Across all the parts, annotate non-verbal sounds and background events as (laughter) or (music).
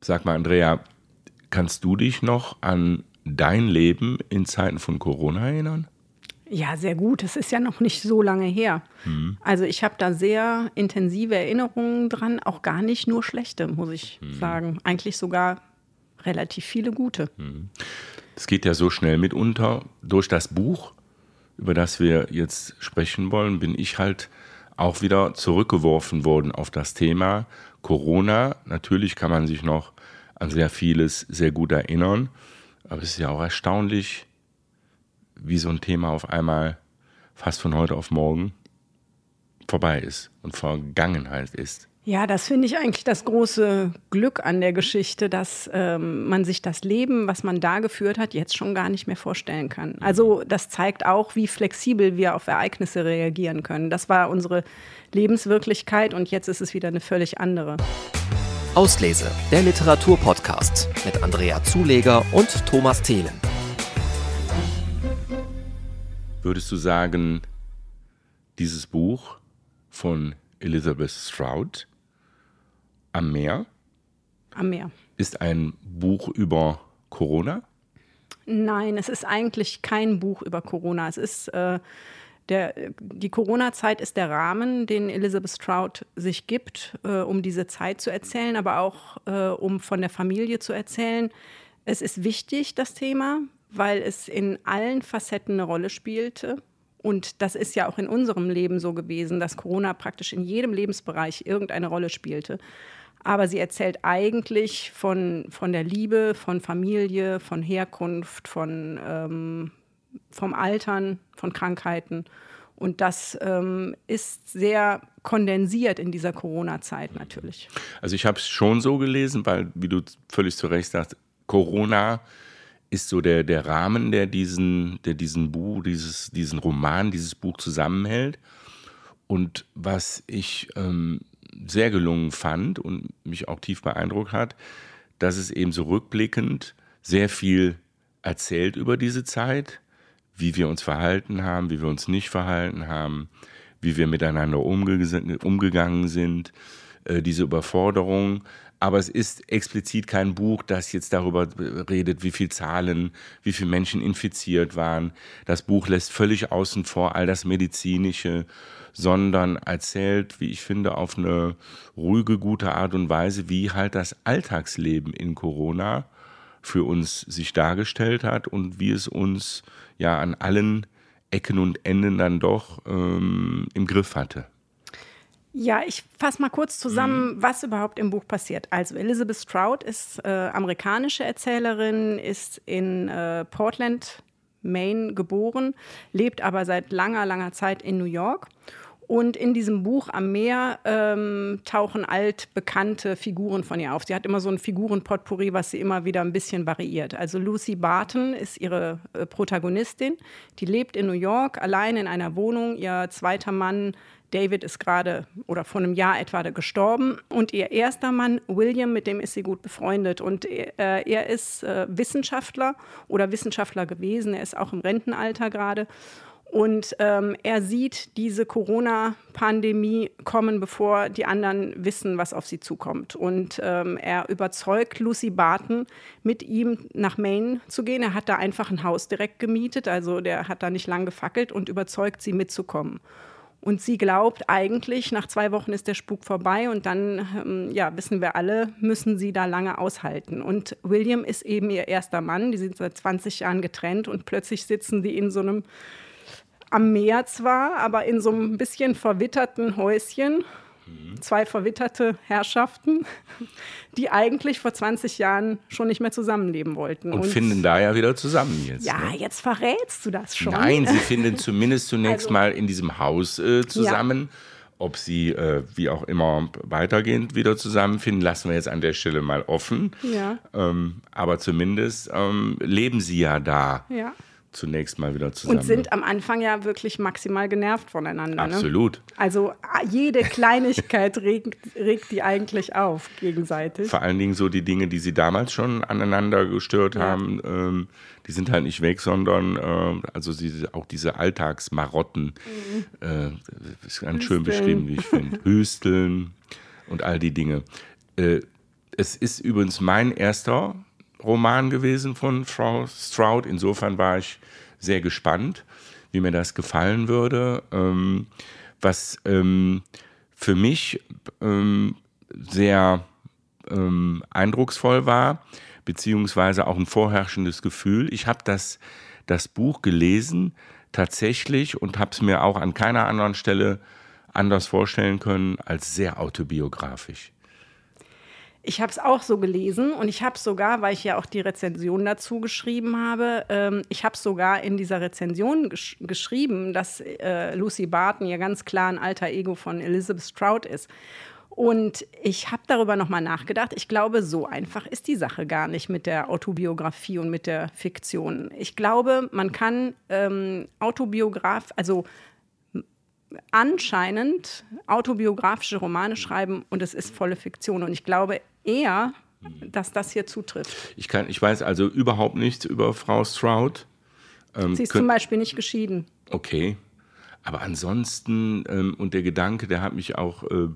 Sag mal, Andrea, kannst du dich noch an dein Leben in Zeiten von Corona erinnern? Ja, sehr gut. Es ist ja noch nicht so lange her. Mhm. Also ich habe da sehr intensive Erinnerungen dran, auch gar nicht nur schlechte, muss ich mhm. sagen. Eigentlich sogar relativ viele gute. Es geht ja so schnell mitunter. Durch das Buch, über das wir jetzt sprechen wollen, bin ich halt auch wieder zurückgeworfen worden auf das Thema Corona. Natürlich kann man sich noch an sehr vieles sehr gut erinnern, aber es ist ja auch erstaunlich, wie so ein Thema auf einmal fast von heute auf morgen vorbei ist und Vergangenheit ist. Ja, das finde ich eigentlich das große Glück an der Geschichte, dass ähm, man sich das Leben, was man da geführt hat, jetzt schon gar nicht mehr vorstellen kann. Also das zeigt auch, wie flexibel wir auf Ereignisse reagieren können. Das war unsere Lebenswirklichkeit und jetzt ist es wieder eine völlig andere. Auslese, der Literaturpodcast mit Andrea Zuleger und Thomas Thelen. Würdest du sagen, dieses Buch von Elizabeth Stroud am Meer. Am Meer. Ist ein Buch über Corona? Nein, es ist eigentlich kein Buch über Corona. Es ist äh, der, die Corona-Zeit ist der Rahmen, den Elizabeth Stroud sich gibt, äh, um diese Zeit zu erzählen, aber auch äh, um von der Familie zu erzählen. Es ist wichtig, das Thema, weil es in allen Facetten eine Rolle spielte. Und das ist ja auch in unserem Leben so gewesen, dass Corona praktisch in jedem Lebensbereich irgendeine Rolle spielte. Aber sie erzählt eigentlich von, von der Liebe, von Familie, von Herkunft, von, ähm, vom Altern, von Krankheiten. Und das ähm, ist sehr kondensiert in dieser Corona-Zeit natürlich. Also ich habe es schon so gelesen, weil, wie du völlig zu Recht sagst, Corona ist so der, der Rahmen, der diesen, der diesen Buch, dieses, diesen Roman, dieses Buch zusammenhält. Und was ich ähm, sehr gelungen fand und mich auch tief beeindruckt hat, dass es eben so rückblickend sehr viel erzählt über diese Zeit, wie wir uns verhalten haben, wie wir uns nicht verhalten haben, wie wir miteinander umge umgegangen sind, äh, diese Überforderung, aber es ist explizit kein Buch, das jetzt darüber redet, wie viele Zahlen, wie viele Menschen infiziert waren. Das Buch lässt völlig außen vor all das Medizinische, sondern erzählt, wie ich finde, auf eine ruhige, gute Art und Weise, wie halt das Alltagsleben in Corona für uns sich dargestellt hat und wie es uns ja an allen Ecken und Enden dann doch ähm, im Griff hatte. Ja, ich fasse mal kurz zusammen, mhm. was überhaupt im Buch passiert. Also Elizabeth Stroud ist äh, amerikanische Erzählerin, ist in äh, Portland, Maine geboren, lebt aber seit langer, langer Zeit in New York. Und in diesem Buch am Meer ähm, tauchen altbekannte Figuren von ihr auf. Sie hat immer so ein Figurenpotpourri, was sie immer wieder ein bisschen variiert. Also Lucy Barton ist ihre äh, Protagonistin. Die lebt in New York, allein in einer Wohnung. Ihr zweiter Mann David ist gerade oder vor einem Jahr etwa gestorben und ihr erster Mann William, mit dem ist sie gut befreundet und äh, er ist äh, Wissenschaftler oder Wissenschaftler gewesen, er ist auch im Rentenalter gerade und ähm, er sieht diese Corona-Pandemie kommen, bevor die anderen wissen, was auf sie zukommt. Und ähm, er überzeugt Lucy Barton, mit ihm nach Maine zu gehen. Er hat da einfach ein Haus direkt gemietet, also der hat da nicht lang gefackelt und überzeugt sie mitzukommen. Und sie glaubt eigentlich, nach zwei Wochen ist der Spuk vorbei und dann, ähm, ja, wissen wir alle, müssen sie da lange aushalten. Und William ist eben ihr erster Mann, die sind seit 20 Jahren getrennt und plötzlich sitzen die in so einem, am Meer zwar, aber in so einem bisschen verwitterten Häuschen Zwei verwitterte Herrschaften, die eigentlich vor 20 Jahren schon nicht mehr zusammenleben wollten. Und, und finden da ja wieder zusammen jetzt. Ja, ne? jetzt verrätst du das schon. Nein, sie (laughs) finden zumindest zunächst also, mal in diesem Haus äh, zusammen. Ja. Ob sie äh, wie auch immer weitergehend wieder zusammenfinden, lassen wir jetzt an der Stelle mal offen. Ja. Ähm, aber zumindest ähm, leben sie ja da. Ja zunächst mal wieder zusammen. Und sind am Anfang ja wirklich maximal genervt voneinander. Ne? Absolut. Ne? Also jede Kleinigkeit (laughs) regt, regt die eigentlich auf gegenseitig. Vor allen Dingen so die Dinge, die sie damals schon aneinander gestört ja. haben, ähm, die sind halt nicht weg, sondern äh, also sie, auch diese Alltagsmarotten, mhm. äh, ist ganz Hüsteln. schön beschrieben, wie ich finde. (laughs) Hüsteln und all die Dinge. Äh, es ist übrigens mein erster Roman gewesen von Frau Stroud. Insofern war ich sehr gespannt, wie mir das gefallen würde. Ähm, was ähm, für mich ähm, sehr ähm, eindrucksvoll war, beziehungsweise auch ein vorherrschendes Gefühl. Ich habe das, das Buch gelesen tatsächlich und habe es mir auch an keiner anderen Stelle anders vorstellen können als sehr autobiografisch. Ich habe es auch so gelesen und ich habe sogar, weil ich ja auch die Rezension dazu geschrieben habe, ähm, ich habe sogar in dieser Rezension gesch geschrieben, dass äh, Lucy Barton ja ganz klar ein alter Ego von Elizabeth Stroud ist. Und ich habe darüber nochmal nachgedacht. Ich glaube, so einfach ist die Sache gar nicht mit der Autobiografie und mit der Fiktion. Ich glaube, man kann ähm, Autobiograf, also anscheinend autobiografische Romane schreiben und es ist volle Fiktion. Und ich glaube eher, dass das hier zutrifft. Ich, kann, ich weiß also überhaupt nichts über Frau Stroud. Ähm, Sie ist zum Beispiel nicht geschieden. Okay. Aber ansonsten, ähm, und der Gedanke, der hat mich auch äh,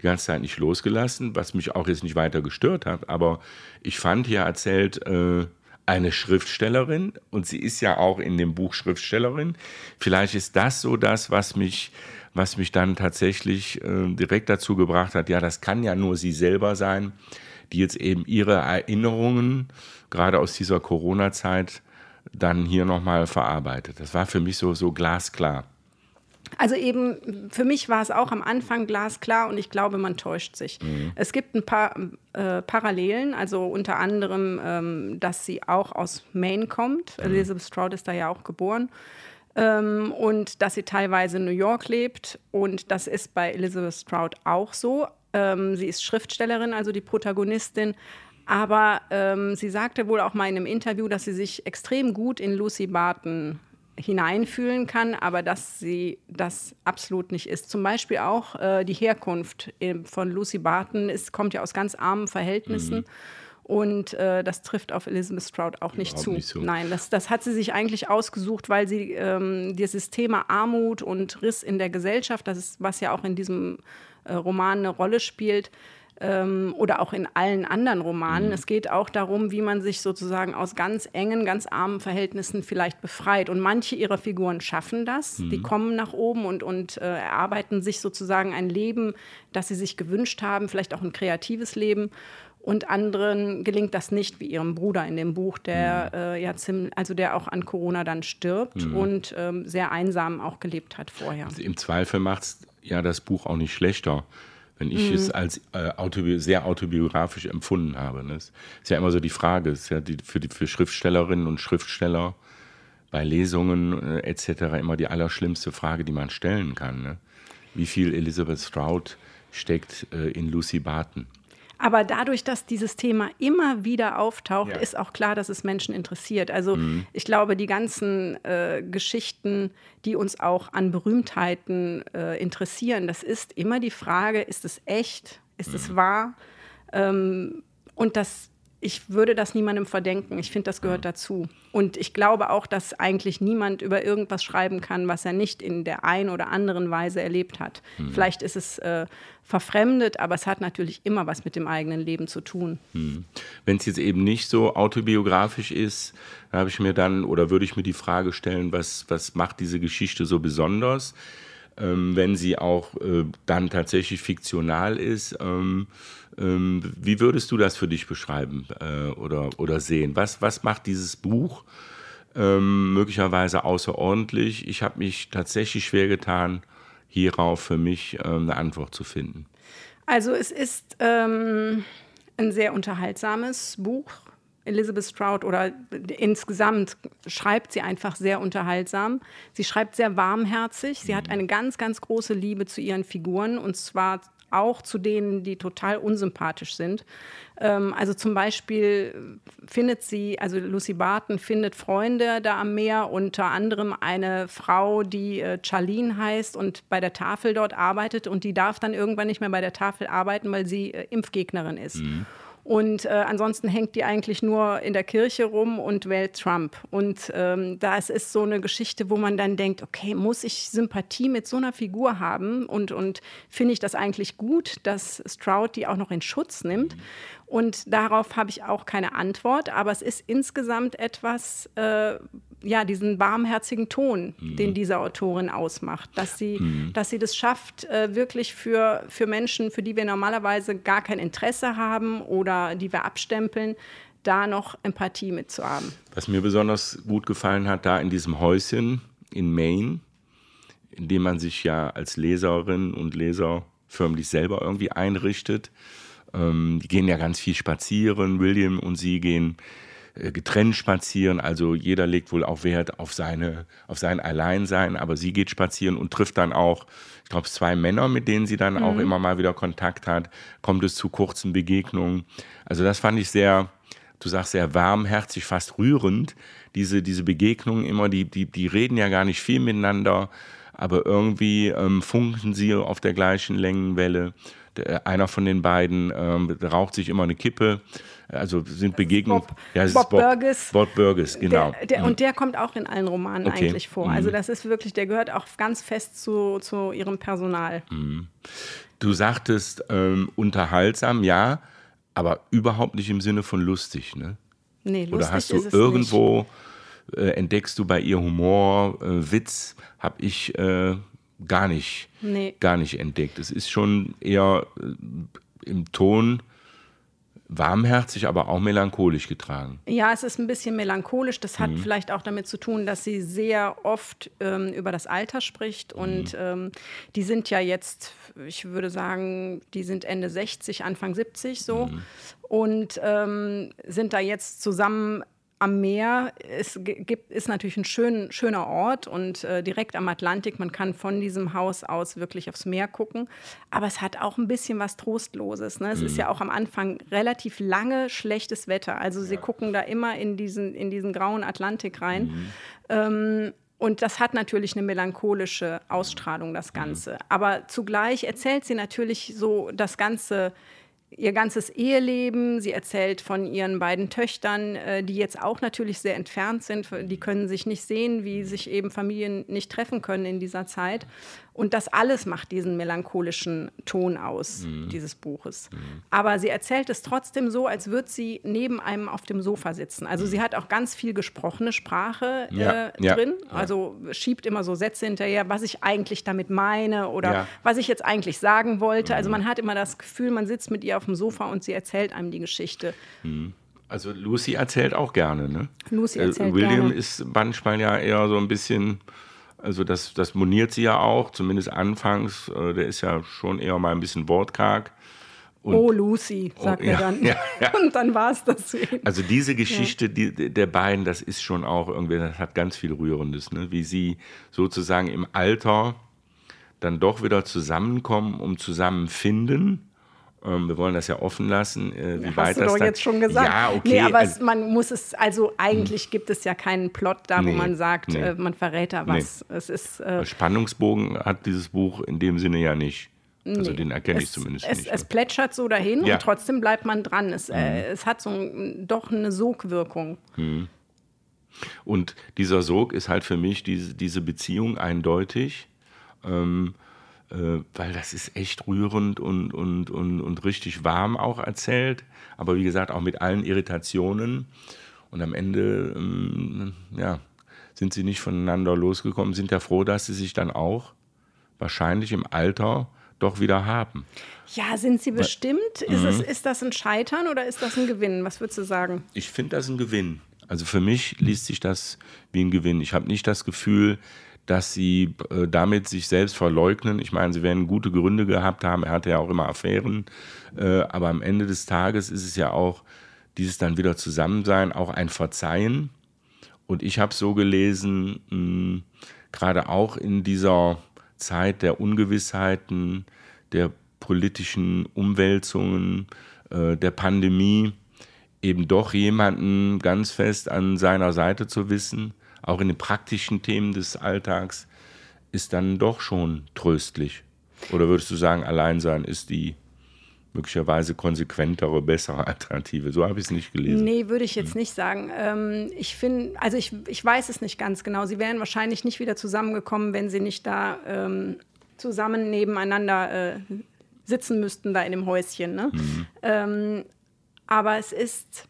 die ganze Zeit nicht losgelassen, was mich auch jetzt nicht weiter gestört hat. Aber ich fand hier erzählt äh, eine Schriftstellerin und sie ist ja auch in dem Buch Schriftstellerin. Vielleicht ist das so das, was mich, was mich dann tatsächlich äh, direkt dazu gebracht hat, ja, das kann ja nur sie selber sein, die jetzt eben ihre Erinnerungen, gerade aus dieser Corona-Zeit, dann hier nochmal verarbeitet. Das war für mich so, so glasklar. Also eben, für mich war es auch am Anfang glasklar und ich glaube, man täuscht sich. Mhm. Es gibt ein paar äh, Parallelen, also unter anderem, ähm, dass sie auch aus Maine kommt. Mhm. Elizabeth Stroud ist da ja auch geboren. Ähm, und dass sie teilweise in New York lebt. Und das ist bei Elizabeth Stroud auch so. Ähm, sie ist Schriftstellerin, also die Protagonistin. Aber ähm, sie sagte wohl auch mal in einem Interview, dass sie sich extrem gut in Lucy Barton hineinfühlen kann, aber dass sie das absolut nicht ist. Zum Beispiel auch äh, die Herkunft von Lucy Barton ist, kommt ja aus ganz armen Verhältnissen. Mhm. Und äh, das trifft auf Elizabeth Stroud auch nicht zu. nicht zu. Nein, das, das hat sie sich eigentlich ausgesucht, weil sie ähm, dieses Thema Armut und Riss in der Gesellschaft, das ist, was ja auch in diesem äh, Roman eine Rolle spielt, ähm, oder auch in allen anderen Romanen. Mhm. Es geht auch darum, wie man sich sozusagen aus ganz engen, ganz armen Verhältnissen vielleicht befreit. Und manche ihrer Figuren schaffen das. Mhm. Die kommen nach oben und, und äh, erarbeiten sich sozusagen ein Leben, das sie sich gewünscht haben, vielleicht auch ein kreatives Leben. Und anderen gelingt das nicht, wie ihrem Bruder in dem Buch, der mhm. äh, ja ziemlich, also der auch an Corona dann stirbt mhm. und ähm, sehr einsam auch gelebt hat vorher. Also Im Zweifel macht es ja das Buch auch nicht schlechter wenn ich mhm. es als äh, autobi sehr autobiografisch empfunden habe. Ne? ist ja immer so die Frage, ist ja die, für, die, für Schriftstellerinnen und Schriftsteller bei Lesungen äh, etc. immer die allerschlimmste Frage, die man stellen kann. Ne? Wie viel Elizabeth Stroud steckt äh, in Lucy Barton? Aber dadurch, dass dieses Thema immer wieder auftaucht, ja. ist auch klar, dass es Menschen interessiert. Also mhm. ich glaube, die ganzen äh, Geschichten, die uns auch an Berühmtheiten äh, interessieren, das ist immer die Frage, ist es echt, ist mhm. es wahr? Ähm, und das ich würde das niemandem verdenken. Ich finde, das gehört dazu. Und ich glaube auch, dass eigentlich niemand über irgendwas schreiben kann, was er nicht in der einen oder anderen Weise erlebt hat. Mhm. Vielleicht ist es äh, verfremdet, aber es hat natürlich immer was mit dem eigenen Leben zu tun. Mhm. Wenn es jetzt eben nicht so autobiografisch ist, habe ich mir dann oder würde ich mir die Frage stellen, was, was macht diese Geschichte so besonders? Ähm, wenn sie auch äh, dann tatsächlich fiktional ist. Ähm, wie würdest du das für dich beschreiben äh, oder, oder sehen? Was, was macht dieses Buch ähm, möglicherweise außerordentlich? Ich habe mich tatsächlich schwer getan, hierauf für mich äh, eine Antwort zu finden. Also es ist ähm, ein sehr unterhaltsames Buch. Elizabeth Stroud oder insgesamt schreibt sie einfach sehr unterhaltsam. Sie schreibt sehr warmherzig. Sie hat mhm. eine ganz, ganz große Liebe zu ihren Figuren und zwar auch zu denen, die total unsympathisch sind. Ähm, also zum Beispiel findet sie, also Lucy Barton findet Freunde da am Meer, unter anderem eine Frau, die äh, Charlene heißt und bei der Tafel dort arbeitet und die darf dann irgendwann nicht mehr bei der Tafel arbeiten, weil sie äh, Impfgegnerin ist. Mhm. Und äh, ansonsten hängt die eigentlich nur in der Kirche rum und wählt Trump. Und ähm, das ist so eine Geschichte, wo man dann denkt, okay, muss ich Sympathie mit so einer Figur haben? Und, und finde ich das eigentlich gut, dass Stroud die auch noch in Schutz nimmt? Und darauf habe ich auch keine Antwort, aber es ist insgesamt etwas, äh, ja, diesen warmherzigen Ton, mhm. den diese Autorin ausmacht, dass sie, mhm. dass sie das schafft, äh, wirklich für, für Menschen, für die wir normalerweise gar kein Interesse haben oder die wir abstempeln, da noch Empathie mitzuhaben. Was mir besonders gut gefallen hat, da in diesem Häuschen in Maine, in dem man sich ja als Leserin und Leser förmlich selber irgendwie einrichtet. Ähm, die gehen ja ganz viel spazieren, William und sie gehen äh, getrennt spazieren. Also jeder legt wohl auch Wert auf, seine, auf sein Alleinsein, aber sie geht spazieren und trifft dann auch, ich glaube, zwei Männer, mit denen sie dann mhm. auch immer mal wieder Kontakt hat. Kommt es zu kurzen Begegnungen. Also das fand ich sehr, du sagst sehr warmherzig, fast rührend. Diese, diese Begegnungen immer, die, die, die reden ja gar nicht viel miteinander, aber irgendwie ähm, funken sie auf der gleichen Längenwelle. Der, einer von den beiden ähm, raucht sich immer eine Kippe also sind Begegnungen. Bob, ja, Bob, Bob, Burgess. Bob Burgess, genau. Der, der, mhm. Und der kommt auch in allen Romanen okay. eigentlich vor. Also mhm. das ist wirklich, der gehört auch ganz fest zu, zu ihrem Personal. Mhm. Du sagtest ähm, unterhaltsam, ja, aber überhaupt nicht im Sinne von lustig, ne? Nee, lustig Oder hast du irgendwo, äh, entdeckst du bei ihr Humor, äh, Witz, habe ich äh, gar nicht, nee. gar nicht entdeckt. Es ist schon eher äh, im Ton warmherzig, aber auch melancholisch getragen. Ja, es ist ein bisschen melancholisch. Das hat mhm. vielleicht auch damit zu tun, dass sie sehr oft ähm, über das Alter spricht. Mhm. Und ähm, die sind ja jetzt, ich würde sagen, die sind Ende 60, Anfang 70 so. Mhm. Und ähm, sind da jetzt zusammen am Meer es gibt, ist natürlich ein schön, schöner Ort und äh, direkt am Atlantik. Man kann von diesem Haus aus wirklich aufs Meer gucken. Aber es hat auch ein bisschen was Trostloses. Ne? Es mhm. ist ja auch am Anfang relativ lange schlechtes Wetter. Also sie ja. gucken da immer in diesen, in diesen grauen Atlantik rein. Mhm. Ähm, und das hat natürlich eine melancholische Ausstrahlung, das mhm. Ganze. Aber zugleich erzählt sie natürlich so das Ganze ihr ganzes Eheleben. Sie erzählt von ihren beiden Töchtern, äh, die jetzt auch natürlich sehr entfernt sind. Die können sich nicht sehen, wie sich eben Familien nicht treffen können in dieser Zeit. Und das alles macht diesen melancholischen Ton aus, mhm. dieses Buches. Mhm. Aber sie erzählt es trotzdem so, als würde sie neben einem auf dem Sofa sitzen. Also sie hat auch ganz viel gesprochene Sprache ja. Äh, ja. drin. Also schiebt immer so Sätze hinterher, was ich eigentlich damit meine oder ja. was ich jetzt eigentlich sagen wollte. Also mhm. Also man hat immer das Gefühl, man sitzt mit ihr auf dem Sofa und sie erzählt einem die Geschichte. Mhm. Also Lucy erzählt auch gerne, ne? Lucy äh, erzählt äh, William gerne. ist manchmal ja eher so ein bisschen also das, das moniert sie ja auch, zumindest anfangs. Äh, der ist ja schon eher mal ein bisschen wortkarg. Und, oh, Lucy, sagt oh, er dann. Ja, ja. (laughs) Und dann war es das. Also diese Geschichte die, der beiden, das ist schon auch irgendwie, das hat ganz viel Rührendes, ne? wie sie sozusagen im Alter dann doch wieder zusammenkommen, um zusammenfinden ähm, wir wollen das ja offen lassen, äh, wie ja, weit hast das du doch jetzt schon gesagt. Ja, okay. Nee, aber also, es, man muss es, also eigentlich hm. gibt es ja keinen Plot da, nee, wo man sagt, nee. äh, man verrät da was. Nee. Es ist, äh, Spannungsbogen hat dieses Buch in dem Sinne ja nicht. Also den erkenne ich zumindest es, nicht. Es plätschert so dahin ja. und trotzdem bleibt man dran. Es, mhm. äh, es hat so ein, doch eine Sogwirkung. Mhm. Und dieser Sog ist halt für mich diese, diese Beziehung eindeutig. Ähm, äh, weil das ist echt rührend und, und, und, und richtig warm auch erzählt, aber wie gesagt auch mit allen Irritationen. Und am Ende, ähm, ja, sind sie nicht voneinander losgekommen, sind ja froh, dass sie sich dann auch wahrscheinlich im Alter doch wieder haben. Ja, sind sie bestimmt? Ist, mhm. es, ist das ein Scheitern oder ist das ein Gewinn? Was würdest du sagen? Ich finde das ein Gewinn. Also für mich liest sich das wie ein Gewinn. Ich habe nicht das Gefühl, dass sie äh, damit sich selbst verleugnen. Ich meine, sie werden gute Gründe gehabt haben. Er hatte ja auch immer Affären. Äh, aber am Ende des Tages ist es ja auch dieses dann wieder Zusammensein, auch ein Verzeihen. Und ich habe so gelesen, gerade auch in dieser Zeit der Ungewissheiten, der politischen Umwälzungen, äh, der Pandemie, eben doch jemanden ganz fest an seiner Seite zu wissen, auch in den praktischen Themen des Alltags, ist dann doch schon tröstlich. Oder würdest du sagen, Alleinsein ist die möglicherweise konsequentere, bessere Alternative. So habe ich es nicht gelesen. Nee, würde ich jetzt hm. nicht sagen. Ähm, ich finde, also ich, ich weiß es nicht ganz genau. Sie wären wahrscheinlich nicht wieder zusammengekommen, wenn sie nicht da ähm, zusammen nebeneinander äh, sitzen müssten, da in dem Häuschen. Ne? Mhm. Ähm, Aber es ist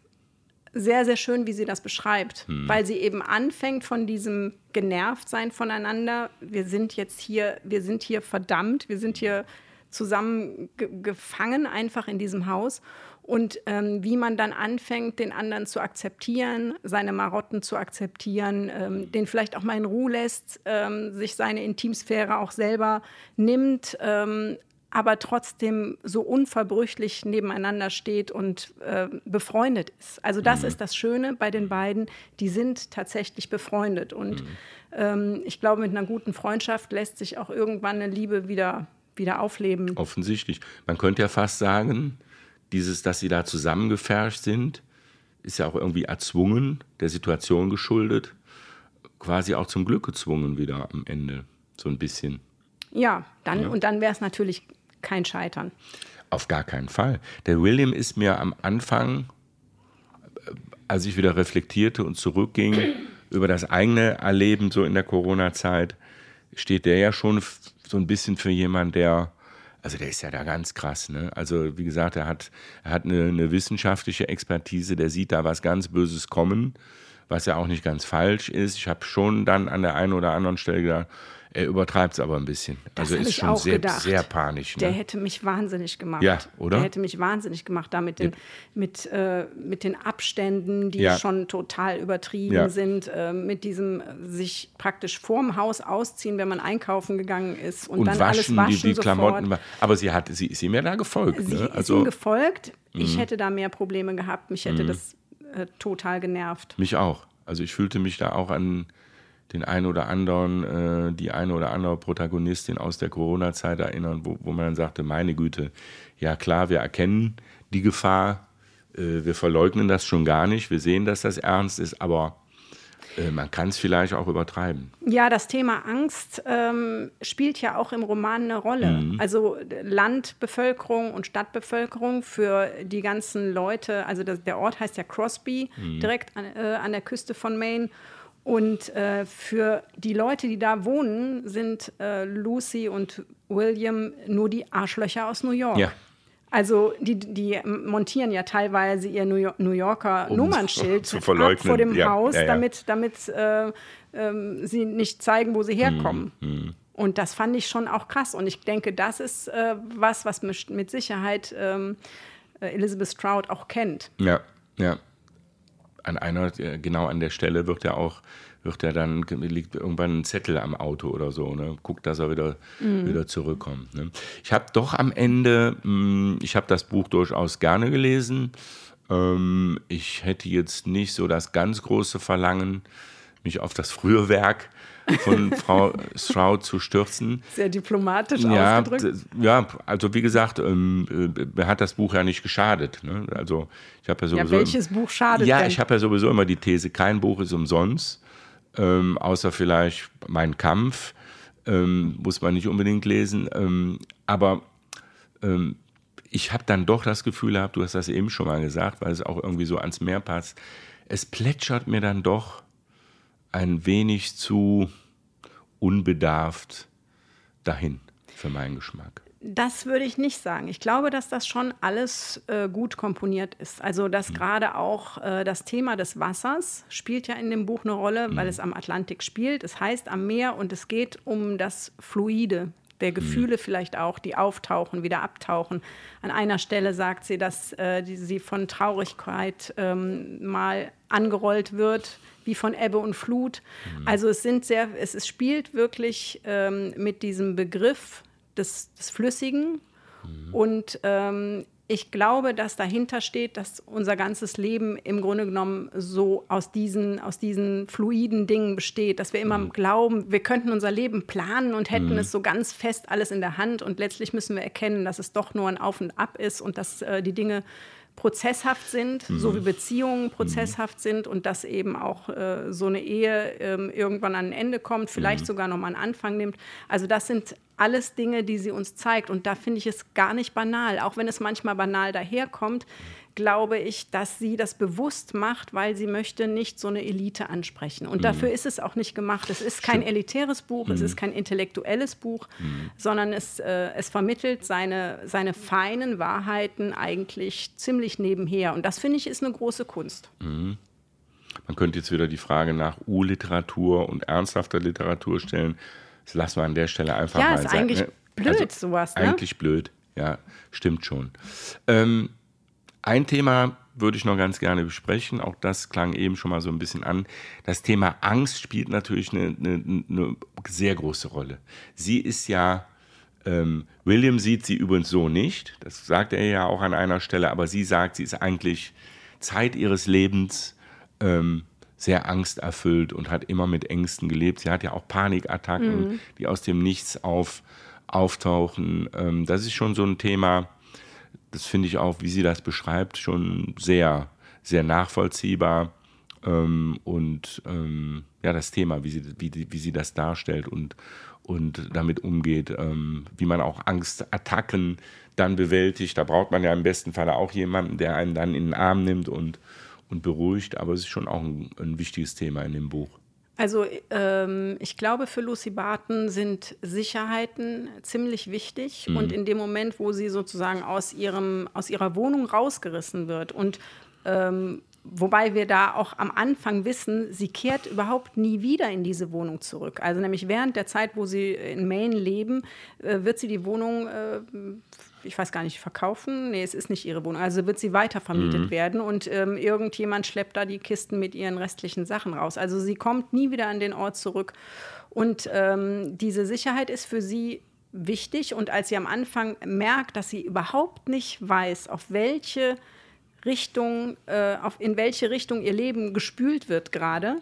sehr, sehr schön, wie sie das beschreibt, Hm. weil sie eben anfängt von diesem Genervtsein voneinander. Wir sind jetzt hier, wir sind hier verdammt, wir sind hier zusammen ge gefangen einfach in diesem Haus. Und ähm, wie man dann anfängt, den anderen zu akzeptieren, seine Marotten zu akzeptieren, ähm, den vielleicht auch mal in Ruhe lässt, ähm, sich seine Intimsphäre auch selber nimmt, ähm, aber trotzdem so unverbrüchlich nebeneinander steht und äh, befreundet ist. Also das ist das Schöne bei den beiden, die sind tatsächlich befreundet. Und ähm, ich glaube, mit einer guten Freundschaft lässt sich auch irgendwann eine Liebe wieder, wieder aufleben. Offensichtlich. Man könnte ja fast sagen, dieses, dass sie da zusammengefärscht sind, ist ja auch irgendwie erzwungen, der Situation geschuldet, quasi auch zum Glück gezwungen wieder am Ende, so ein bisschen. Ja, dann, und dann wäre es natürlich kein Scheitern. Auf gar keinen Fall. Der William ist mir am Anfang, äh, als ich wieder reflektierte und zurückging (clears throat) über das eigene Erleben so in der Corona-Zeit, steht der ja schon so ein bisschen für jemand, der, also der ist ja da ganz krass, ne? Also wie gesagt, er hat, er hat eine, eine wissenschaftliche Expertise, der sieht da was ganz Böses kommen, was ja auch nicht ganz falsch ist. Ich habe schon dann an der einen oder anderen Stelle gedacht, er übertreibt es aber ein bisschen. Das also ist schon sehr, gedacht. sehr panisch. Der Ne? hätte mich wahnsinnig gemacht. Ja, oder? Der hätte mich wahnsinnig gemacht, da mit den, mit, äh, mit den Abständen, die Ja. schon total übertrieben Ja. sind, äh, mit diesem äh, sich praktisch vorm Haus ausziehen, wenn man einkaufen gegangen ist und, und dann waschen, alles waschen die, die sofort. Klamotten. Aber sie hat, sie ist ihm ja da gefolgt. Sie ne? ist Also ihm gefolgt. Mhm. Ich hätte da mehr Probleme gehabt. Mich hätte das äh, total genervt. mich auch. Also ich fühlte mich da auch an den einen oder anderen, äh, die eine oder andere Protagonistin aus der Corona-Zeit erinnern, wo, wo man dann sagte, meine Güte, ja klar, wir erkennen die Gefahr, äh, wir verleugnen das schon gar nicht, wir sehen, dass das ernst ist, aber äh, man kann es vielleicht auch übertreiben. Ja, das Thema Angst ähm, spielt ja auch im Roman eine Rolle. Mhm. Also Landbevölkerung und Stadtbevölkerung für die ganzen Leute. Also das, der Ort heißt ja Crosby, Mhm. direkt an, äh, an der Küste von Maine. Und äh, für die Leute, die da wohnen, sind äh, Lucy und William nur die Arschlöcher aus New York. Ja. Also die, die montieren ja teilweise ihr New, York, New Yorker Um (laughs) Nummernschild vor dem Ja, Haus, ja, damit, damit äh, ähm, sie nicht zeigen, wo sie herkommen. Mhm, Und das fand ich schon auch krass. Und ich denke, das ist äh, was, was mit Sicherheit ähm, äh, Elizabeth Stroud auch kennt. Ja, ja. An einer, äh, genau an der Stelle wird er auch, wird er dann, liegt irgendwann ein Zettel am Auto oder so, ne? Guckt, dass er wieder, wieder zurückkommt. Ne? Ich habe doch am Ende, mh, ich habe das Buch durchaus gerne gelesen. Ähm, ich hätte jetzt nicht so das ganz große Verlangen, mich auf das frühe Werk von Frau Stroud zu stürzen. Sehr diplomatisch Ja, ausgedrückt. ja, also wie gesagt, ähm, äh, mir hat das Buch ja nicht geschadet. Ne? Also ich habe ja Ja, sowieso. welches Buch schadet Ja, denn? ich habe ja sowieso immer die These, kein Buch ist umsonst, ähm, außer vielleicht Mein Kampf, ähm, muss man nicht unbedingt lesen. Ähm, aber ähm, ich habe dann doch das Gefühl gehabt, du hast das eben schon mal gesagt, weil es auch irgendwie so ans Meer passt, es plätschert mir dann doch ein wenig zu unbedarft dahin für meinen Geschmack. Das würde ich nicht sagen. Ich glaube, dass das schon alles äh, gut komponiert ist. Also, dass gerade auch äh, das Thema des Wassers spielt ja in dem Buch eine Rolle, weil es am Atlantik spielt. Es heißt am Meer und es geht um das Fluide der Gefühle vielleicht auch, die auftauchen, wieder abtauchen. An einer Stelle sagt sie, dass äh, die, sie von Traurigkeit ähm, mal angerollt wird, wie von Ebbe und Flut. Also es sind sehr, es, es spielt wirklich ähm, mit diesem Begriff des, des Flüssigen. Und ähm, ich glaube, dass dahinter steht, dass unser ganzes Leben im Grunde genommen so aus diesen, aus diesen fluiden Dingen besteht, dass wir immer glauben, wir könnten unser Leben planen und hätten es so ganz fest alles in der Hand. Und letztlich müssen wir erkennen, dass es doch nur ein Auf und Ab ist und dass äh, die Dinge prozesshaft sind, so wie Beziehungen prozesshaft sind und dass eben auch äh, so eine Ehe ähm, irgendwann an ein Ende kommt, vielleicht sogar noch mal einen Anfang nimmt. Also das sind alles Dinge, die sie uns zeigt und da finde ich es gar nicht banal, auch wenn es manchmal banal daherkommt. Glaube ich, dass sie das bewusst macht, weil sie möchte nicht so eine Elite ansprechen. Und dafür ist es auch nicht gemacht. Es ist kein elitäres Buch, es ist kein intellektuelles Buch, sondern es, äh, es vermittelt seine, seine feinen Wahrheiten eigentlich ziemlich nebenher. Und das finde ich ist eine große Kunst. Man könnte jetzt wieder die Frage nach U-Literatur und ernsthafter Literatur stellen. Das lassen wir an der Stelle einfach Ja, mal ist sein. eigentlich ne? blöd, sowas, ne? Eigentlich blöd, ja, stimmt schon. Ähm, ein Thema würde ich noch ganz gerne besprechen, auch das klang eben schon mal so ein bisschen an. Das Thema Angst spielt natürlich eine, eine, eine sehr große Rolle. Sie ist ja, ähm, William sieht sie übrigens so nicht, das sagt er ja auch an einer Stelle, aber sie sagt, sie ist eigentlich Zeit ihres Lebens ähm, sehr angsterfüllt und hat immer mit Ängsten gelebt. Sie hat ja auch Panikattacken, die aus dem Nichts auf, auftauchen. Ähm, das ist schon so ein Thema, das finde ich auch, wie sie das beschreibt, schon sehr, sehr nachvollziehbar. Ähm, und ähm, ja, das Thema, wie sie, wie, wie sie das darstellt und, und damit umgeht, ähm, wie man auch Angstattacken dann bewältigt. Da braucht man ja im besten Falle auch jemanden, der einen dann in den Arm nimmt und, und beruhigt. Aber es ist schon auch ein, ein wichtiges Thema in dem Buch. Also ähm, ich glaube, für Lucy Barton sind Sicherheiten ziemlich wichtig. Und in dem Moment, wo sie sozusagen aus, ihrem, aus ihrer Wohnung rausgerissen wird und ähm, Wobei wir da auch am Anfang wissen, sie kehrt überhaupt nie wieder in diese Wohnung zurück. Also nämlich während der Zeit, wo sie in Maine leben, äh, wird sie die Wohnung, äh, ich weiß gar nicht, verkaufen. Nee, es ist nicht ihre Wohnung. Also wird sie weitervermietet werden und ähm, irgendjemand schleppt da die Kisten mit ihren restlichen Sachen raus. Also sie kommt nie wieder an den Ort zurück. Und ähm, diese Sicherheit ist für sie wichtig. Und als sie am Anfang merkt, dass sie überhaupt nicht weiß, auf welche Richtung, äh, auf, in welche Richtung ihr Leben gespült wird gerade,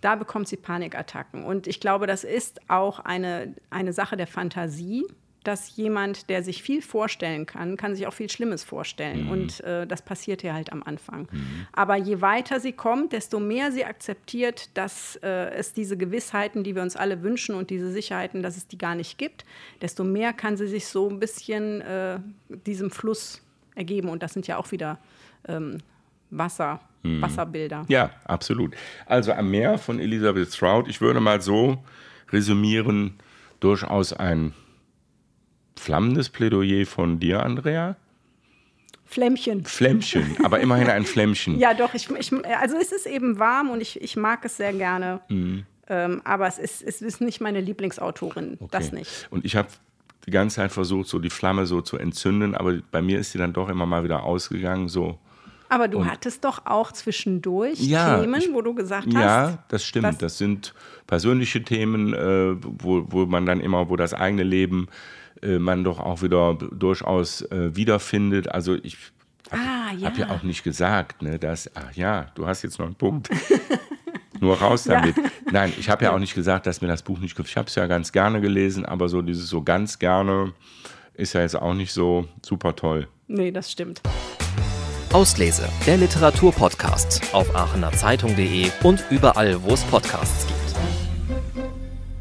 da bekommt sie Panikattacken. Und ich glaube, das ist auch eine, eine Sache der Fantasie, dass jemand, der sich viel vorstellen kann, kann sich auch viel Schlimmes vorstellen. Und äh, das passiert ihr halt am Anfang. Aber je weiter sie kommt, desto mehr sie akzeptiert, dass äh, es diese Gewissheiten, die wir uns alle wünschen und diese Sicherheiten, dass es die gar nicht gibt, desto mehr kann sie sich so ein bisschen äh, diesem Fluss ergeben. Und das sind ja auch wieder ähm, Wasser, Wasserbilder. Ja, absolut. Also am Meer von Elizabeth Stroud, ich würde mal so resümieren, durchaus ein flammendes Plädoyer von dir, Andrea. Flämmchen. Flämmchen, aber immerhin ein Flämmchen. (laughs) Ja, doch. Ich, ich, also es ist eben warm und ich, ich mag es sehr gerne. Ähm, aber es ist, es ist nicht meine Lieblingsautorin. Das Okay. nicht. Und ich habe die ganze Zeit versucht, so die Flamme so zu entzünden, aber bei mir ist sie dann doch immer mal wieder ausgegangen. So, Aber du hattest doch auch zwischendurch Ja, Themen, ich- wo du gesagt hast. Ja, das stimmt. das- Das, sind persönliche Themen, äh, wo, wo man dann immer, wo das eigene Leben man doch auch wieder durchaus äh, wiederfindet. Also ich Ah, ja. habe ja auch nicht gesagt, ne, dass, ach ja, du hast jetzt noch einen Punkt. (laughs) Nur raus damit. Nein, ich habe ja auch nicht gesagt, dass mir das Buch nicht gefällt. Ich habe es ja ganz gerne gelesen, aber so dieses so ganz gerne ist ja jetzt auch nicht so super toll. Nee, das stimmt. Auslese, der Literaturpodcast auf aachenerzeitung.de und überall, wo es Podcasts gibt.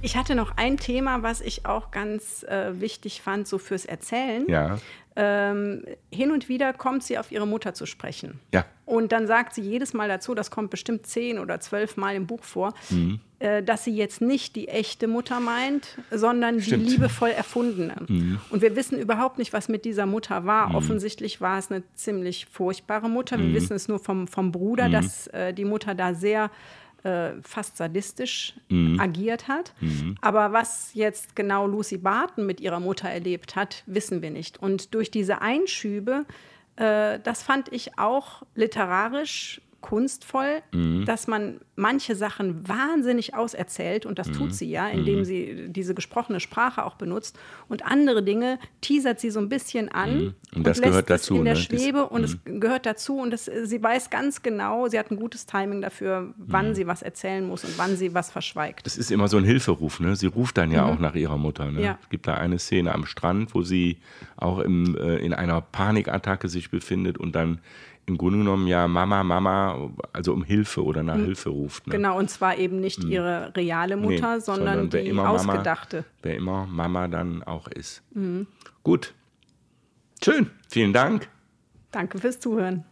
Ich hatte noch ein Thema, was ich auch ganz äh, wichtig fand, so fürs Erzählen. Ja, Ähm, hin und wieder kommt sie auf ihre Mutter zu sprechen. ja, Und dann sagt sie jedes Mal dazu, das kommt bestimmt zehn oder zwölf Mal im Buch vor, Mhm. äh, dass sie jetzt nicht die echte Mutter meint, sondern Stimmt. die liebevoll erfundene. Mhm. Und wir wissen überhaupt nicht, was mit dieser Mutter war. Offensichtlich war es eine ziemlich furchtbare Mutter. Mhm. Wir wissen es nur vom, vom Bruder, dass äh, die Mutter da sehr äh, fast sadistisch Mhm. agiert hat. Aber was jetzt genau Lucy Barton mit ihrer Mutter erlebt hat, wissen wir nicht. Und durch diese Einschübe, äh, das fand ich auch literarisch kunstvoll, Mhm. dass man manche Sachen wahnsinnig auserzählt und das Mhm. tut sie ja, indem sie diese gesprochene Sprache auch benutzt und andere Dinge teasert sie so ein bisschen an Mhm. Und das lässt gehört dazu, in der ne? Das- Schwebe und es gehört dazu und es, sie weiß ganz genau, sie hat ein gutes Timing dafür, wann Mhm. sie was erzählen muss und wann sie was verschweigt. Das ist immer so ein Hilferuf, ne? Sie ruft dann ja auch nach ihrer Mutter. Ne? Ja. Es gibt da eine Szene am Strand, wo sie auch im, äh, in einer Panikattacke sich befindet und dann im Grunde genommen ja Mama, Mama, also um Hilfe oder nach Hilfe ruft. Ne? Genau, und zwar eben nicht ihre reale Nee, Mutter, sondern, wer die immer Mama- ausgedachte. Wer immer Mama dann auch ist. Mhm. Gut. Schön. Vielen Dank. Danke fürs Zuhören.